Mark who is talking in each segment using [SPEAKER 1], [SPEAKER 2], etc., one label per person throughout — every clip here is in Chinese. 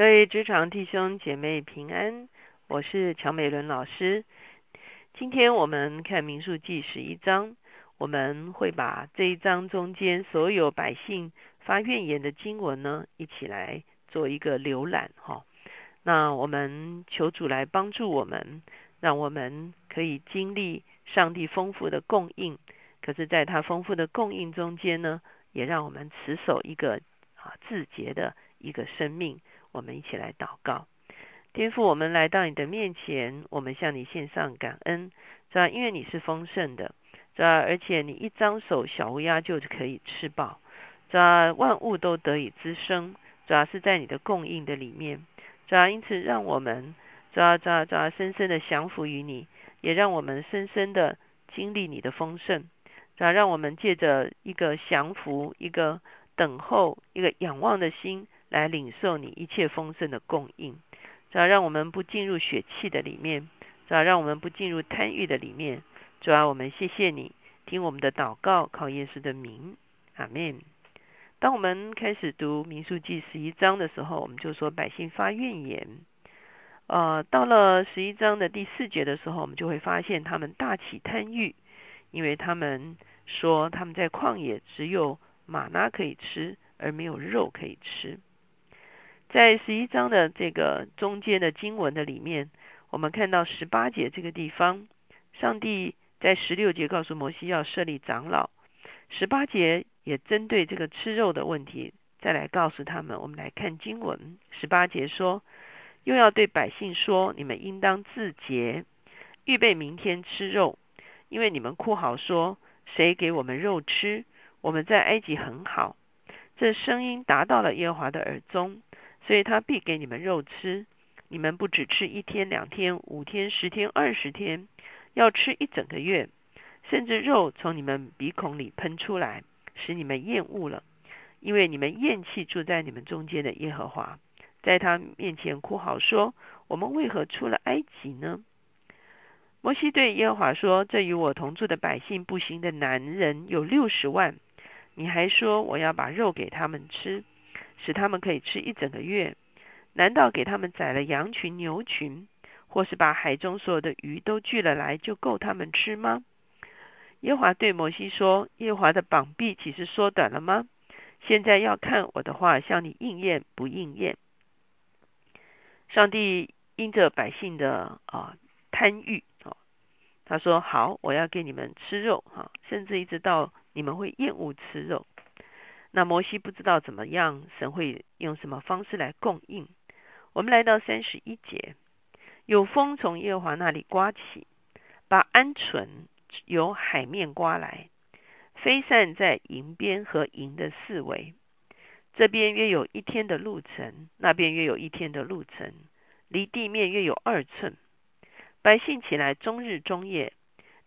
[SPEAKER 1] 各位职场弟兄姐妹平安，我是乔美伦老师。今天我们看民数记十一章，我们会把这一章中间所有百姓发怨言的经文呢，一起来做一个浏览哈。那我们求主来帮助我们，让我们可以经历上帝丰富的供应。可是，在他丰富的供应中间呢，也让我们持守一个啊自洁的一个生命。我们一起来祷告，天父，我们来到你的面前，我们向你献上感恩，是吧？因为你是丰盛的，是吧？而且你一张手，小乌鸦就可以吃饱，是吧？万物都得以滋生，主要是在你的供应的里面，主要？因此，让我们，主要，主要，主要深深的降服于你，也让我们深深的经历你的丰盛，主要？让我们借着一个降服、一个等候、一个仰望的心。来领受你一切丰盛的供应，主要让我们不进入血气的里面，主要让我们不进入贪欲的里面。主要我们谢谢你，听我们的祷告，靠耶稣的名，阿门。当我们开始读民数记十一章的时候，我们就说百姓发怨言。呃，到了十一章的第四节的时候，我们就会发现他们大起贪欲，因为他们说他们在旷野只有玛拉可以吃，而没有肉可以吃。在十一章的这个中间的经文的里面，我们看到十八节这个地方，上帝在十六节告诉摩西要设立长老，十八节也针对这个吃肉的问题再来告诉他们。我们来看经文，十八节说，又要对百姓说，你们应当自洁，预备明天吃肉，因为你们哭嚎说，谁给我们肉吃？我们在埃及很好。这声音达到了耶和华的耳中。所以他必给你们肉吃，你们不只吃一天、两天、五天、十天、二十天，要吃一整个月，甚至肉从你们鼻孔里喷出来，使你们厌恶了，因为你们厌弃住在你们中间的耶和华，在他面前哭嚎说：“我们为何出了埃及呢？”摩西对耶和华说：“这与我同住的百姓步行的男人有六十万，你还说我要把肉给他们吃？”使他们可以吃一整个月，难道给他们宰了羊群、牛群，或是把海中所有的鱼都聚了来，就够他们吃吗？耶华对摩西说：“耶华的膀臂岂是缩短了吗？现在要看我的话向你应验不应验。”上帝因着百姓的啊贪欲啊，他说：“好，我要给你们吃肉哈，甚至一直到你们会厌恶吃肉。”那摩西不知道怎么样，神会用什么方式来供应？我们来到三十一节，有风从耶和华那里刮起，把鹌鹑由海面刮来，飞散在营边和营的四围。这边约有一天的路程，那边约有一天的路程，离地面约有二寸。百姓起来，终日终夜，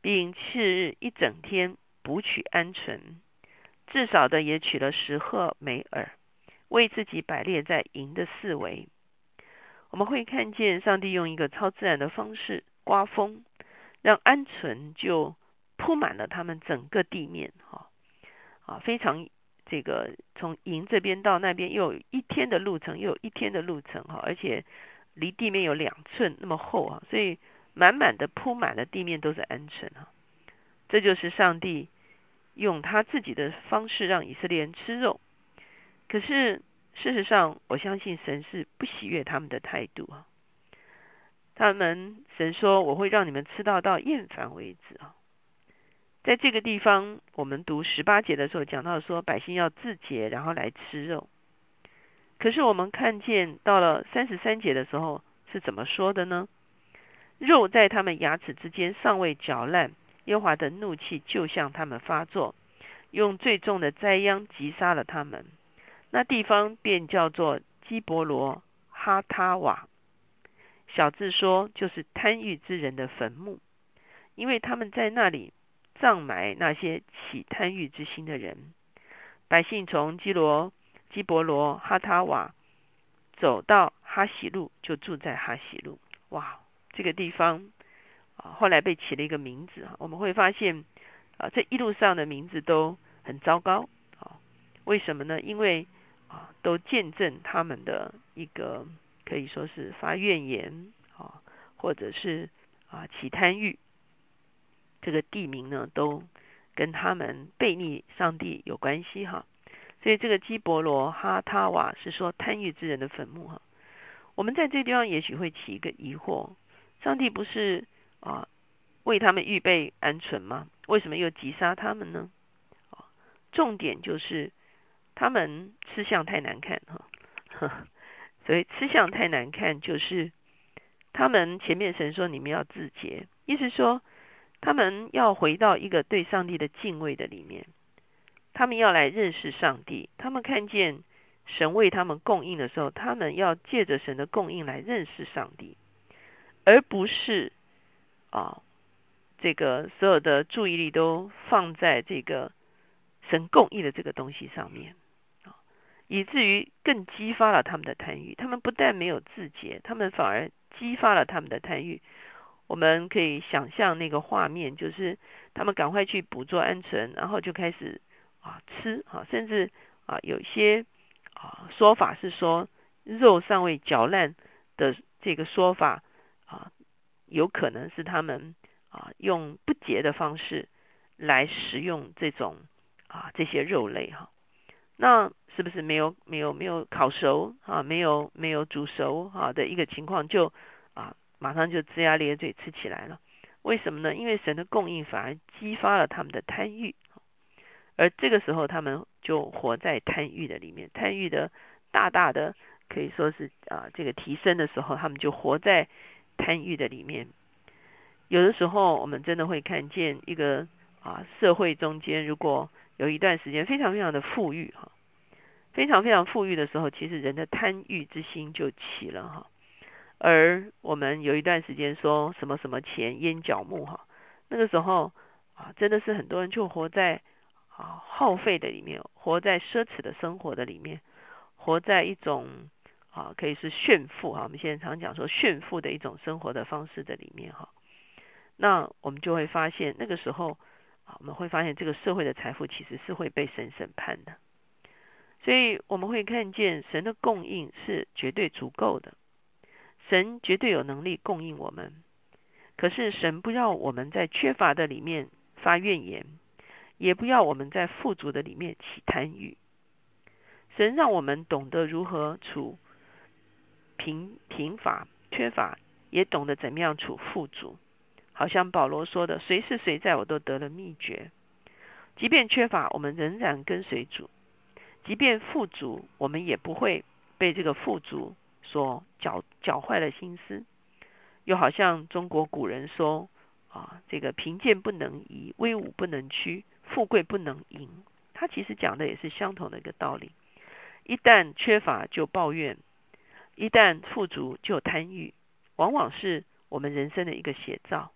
[SPEAKER 1] 并次日一整天，捕取鹌鹑。至少的也取了十鹤美尔，为自己摆列在营的四围。我们会看见上帝用一个超自然的方式刮风，让鹌鹑就铺满了他们整个地面。哈啊，非常这个从营这边到那边又有一天的路程，又有一天的路程。哈，而且离地面有两寸那么厚啊，所以满满的铺满了地面都是鹌鹑啊。这就是上帝。用他自己的方式让以色列人吃肉，可是事实上，我相信神是不喜悦他们的态度啊。他们神说：“我会让你们吃到到厌烦为止啊。”在这个地方，我们读十八节的时候讲到说，百姓要自洁，然后来吃肉。可是我们看见到了三十三节的时候是怎么说的呢？肉在他们牙齿之间尚未嚼烂。耶华的怒气就向他们发作，用最重的灾殃击杀了他们。那地方便叫做基伯罗哈塔瓦。小智说，就是贪欲之人的坟墓，因为他们在那里葬埋那些起贪欲之心的人。百姓从基罗基伯罗哈塔瓦走到哈喜路，就住在哈喜路。哇，这个地方。啊，后来被起了一个名字啊，我们会发现啊，这一路上的名字都很糟糕啊。为什么呢？因为啊，都见证他们的一个可以说是发怨言啊，或者是啊起贪欲，这个地名呢都跟他们背逆上帝有关系哈。所以这个基伯罗哈塔瓦是说贪欲之人的坟墓哈。我们在这地方也许会起一个疑惑：上帝不是啊为他们预备鹌鹑吗？为什么又击杀他们呢？啊，重点就是他们吃相太难看哈。所以吃相太难看，就是他们前面神说你们要自洁，意思说他们要回到一个对上帝的敬畏的里面，他们要来认识上帝，他们看见。神为他们供应的时候，他们要借着神的供应来认识上帝，而不是啊，这个所有的注意力都放在这个神共意的这个东西上面啊，以至于更激发了他们的贪欲。他们不但没有自洁，他们反而激发了他们的贪欲。我们可以想象那个画面，就是他们赶快去捕捉鹌鹑，然后就开始啊吃啊，甚至啊有些。啊，说法是说肉尚未嚼烂的这个说法啊，有可能是他们啊用不洁的方式来食用这种啊这些肉类哈。那是不是没有没有没有烤熟啊，没有没有煮熟啊的一个情况，就啊马上就龇牙咧嘴吃起来了？为什么呢？因为神的供应反而激发了他们的贪欲。而这个时候，他们就活在贪欲的里面，贪欲的大大的可以说是啊，这个提升的时候，他们就活在贪欲的里面。有的时候，我们真的会看见一个啊，社会中间如果有一段时间非常非常的富裕哈，非常非常富裕的时候，其实人的贪欲之心就起了哈。而我们有一段时间说什么什么钱淹脚木哈，那个时候啊，真的是很多人就活在。啊，耗费的里面，活在奢侈的生活的里面，活在一种啊，可以是炫富哈。我们现在常讲说炫富的一种生活的方式的里面哈。那我们就会发现，那个时候啊，我们会发现这个社会的财富其实是会被神审判的。所以我们会看见神的供应是绝对足够的，神绝对有能力供应我们。可是神不要我们在缺乏的里面发怨言。也不要我们在富足的里面起贪欲。神让我们懂得如何处贫贫乏缺乏，也懂得怎么样处富足。好像保罗说的：“谁是谁在我都得了秘诀。即便缺乏，我们仍然跟随主；即便富足，我们也不会被这个富足所搅搅坏了心思。”又好像中国古人说：“啊，这个贫贱不能移，威武不能屈。”富贵不能淫，他其实讲的也是相同的一个道理。一旦缺乏就抱怨，一旦富足就贪欲，往往是我们人生的一个写照。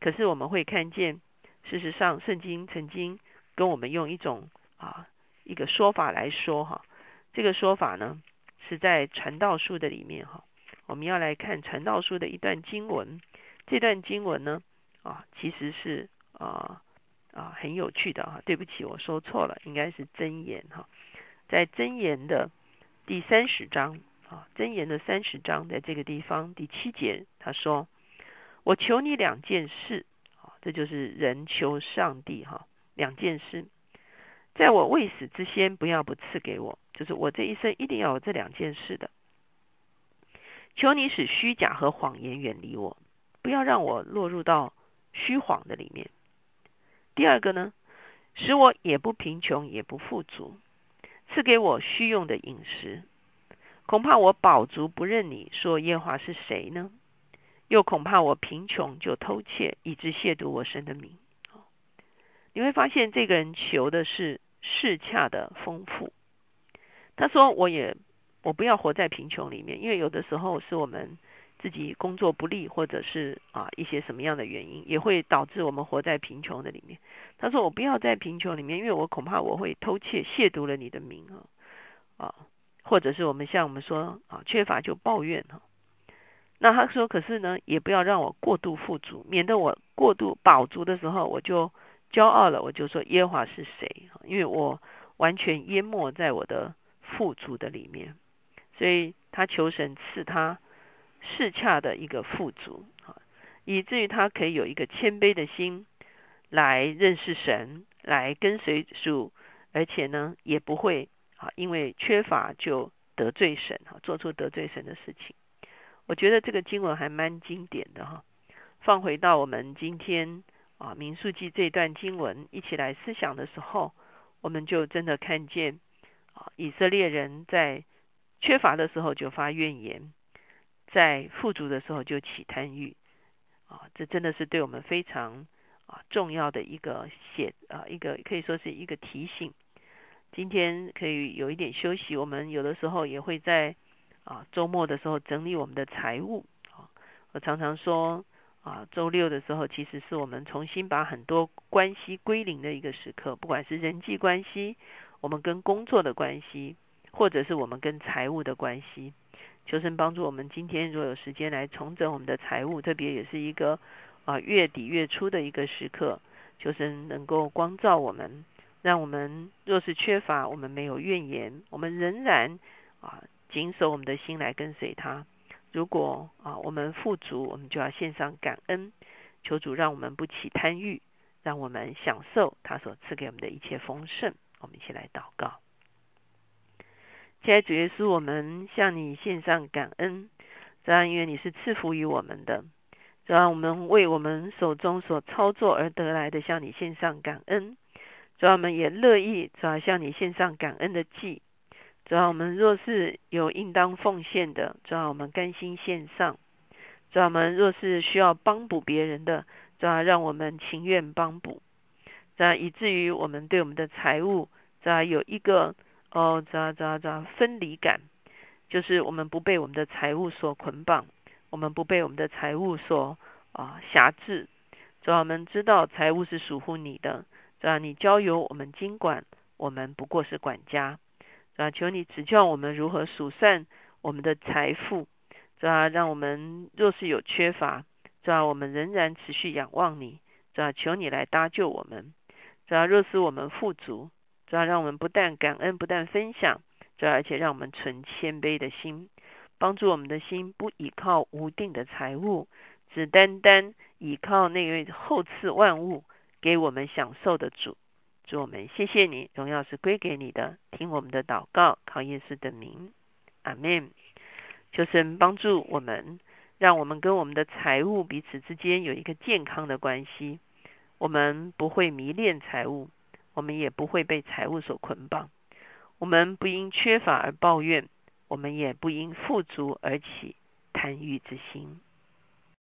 [SPEAKER 1] 可是我们会看见，事实上圣经曾经跟我们用一种啊一个说法来说哈，这个说法呢是在传道书的里面哈。我们要来看传道书的一段经文，这段经文呢啊其实是啊。啊，很有趣的哈，对不起，我说错了，应该是真言哈，在真言的第三十章啊，真言的三十章，在这个地方第七节，他说：“我求你两件事啊，这就是人求上帝哈，两件事，在我未死之先，不要不赐给我，就是我这一生一定要有这两件事的。求你使虚假和谎言远离我，不要让我落入到虚谎的里面。”第二个呢，使我也不贫穷也不富足，赐给我需用的饮食。恐怕我饱足不认你说耶华是谁呢？又恐怕我贫穷就偷窃，以致亵渎我神的名。你会发现这个人求的是世恰的丰富。他说：“我也我不要活在贫穷里面，因为有的时候是我们。”自己工作不利，或者是啊一些什么样的原因，也会导致我们活在贫穷的里面。他说：“我不要在贫穷里面，因为我恐怕我会偷窃亵渎了你的名啊啊，或者是我们像我们说啊缺乏就抱怨哈。那他说：可是呢，也不要让我过度富足，免得我过度饱足的时候我就骄傲了，我就说耶和华是谁？因为我完全淹没在我的富足的里面。所以他求神赐他适恰的一个富足，以至于他可以有一个谦卑的心来认识神，来跟随主，而且呢也不会啊因为缺乏就得罪神啊，做出得罪神的事情。我觉得这个经文还蛮经典的哈。放回到我们今天啊民数记这段经文一起来思想的时候，我们就真的看见啊以色列人在缺乏的时候就发怨言，在富足的时候就起贪欲啊，这真的是对我们非常啊重要的一个写啊一个可以说是一个提醒。今天可以有一点休息，我们有的时候也会在啊周末的时候整理我们的财务啊。我常常说。啊，周六的时候，其实是我们重新把很多关系归零的一个时刻，不管是人际关系，我们跟工作的关系，或者是我们跟财务的关系。求神帮助我们，今天如果有时间来重整我们的财务，特别也是一个啊月底月初的一个时刻，求神能够光照我们，让我们若是缺乏，我们没有怨言，我们仍然啊谨守我们的心来跟随他。如果啊，我们富足，我们就要献上感恩，求主让我们不起贪欲，让我们享受他所赐给我们的一切丰盛。我们一起来祷告，亲爱主耶稣，我们向你献上感恩，这样因为你是赐福于我们的，这样我们为我们手中所操作而得来的，向你献上感恩，这样我们也乐意，主要向你献上感恩的祭。主要我们若是有应当奉献的，主要我们甘心献上；主要我们若是需要帮补别人的，主要让我们情愿帮补；这以至于我们对我们的财务，这有一个哦，这样这这分离感，就是我们不被我们的财务所捆绑，我们不被我们的财务所啊辖制。主要我们知道财务是属乎你的，这样你交由我们经管，我们不过是管家。啊，求你指教我们如何数算我们的财富，主啊，让我们若是有缺乏，主啊，我们仍然持续仰望你，主啊，求你来搭救我们，主啊，若是我们富足，主啊，让我们不但感恩，不但分享，主啊，而且让我们存谦卑的心，帮助我们的心不依靠无定的财物，只单单依靠那位厚赐万物给我们享受的主。主我们谢谢你，荣耀是归给你的。听我们的祷告，靠耶稣的名，阿门。求神帮助我们，让我们跟我们的财物彼此之间有一个健康的关系。我们不会迷恋财物，我们也不会被财物所捆绑。我们不因缺乏而抱怨，我们也不因富足而起贪欲之心。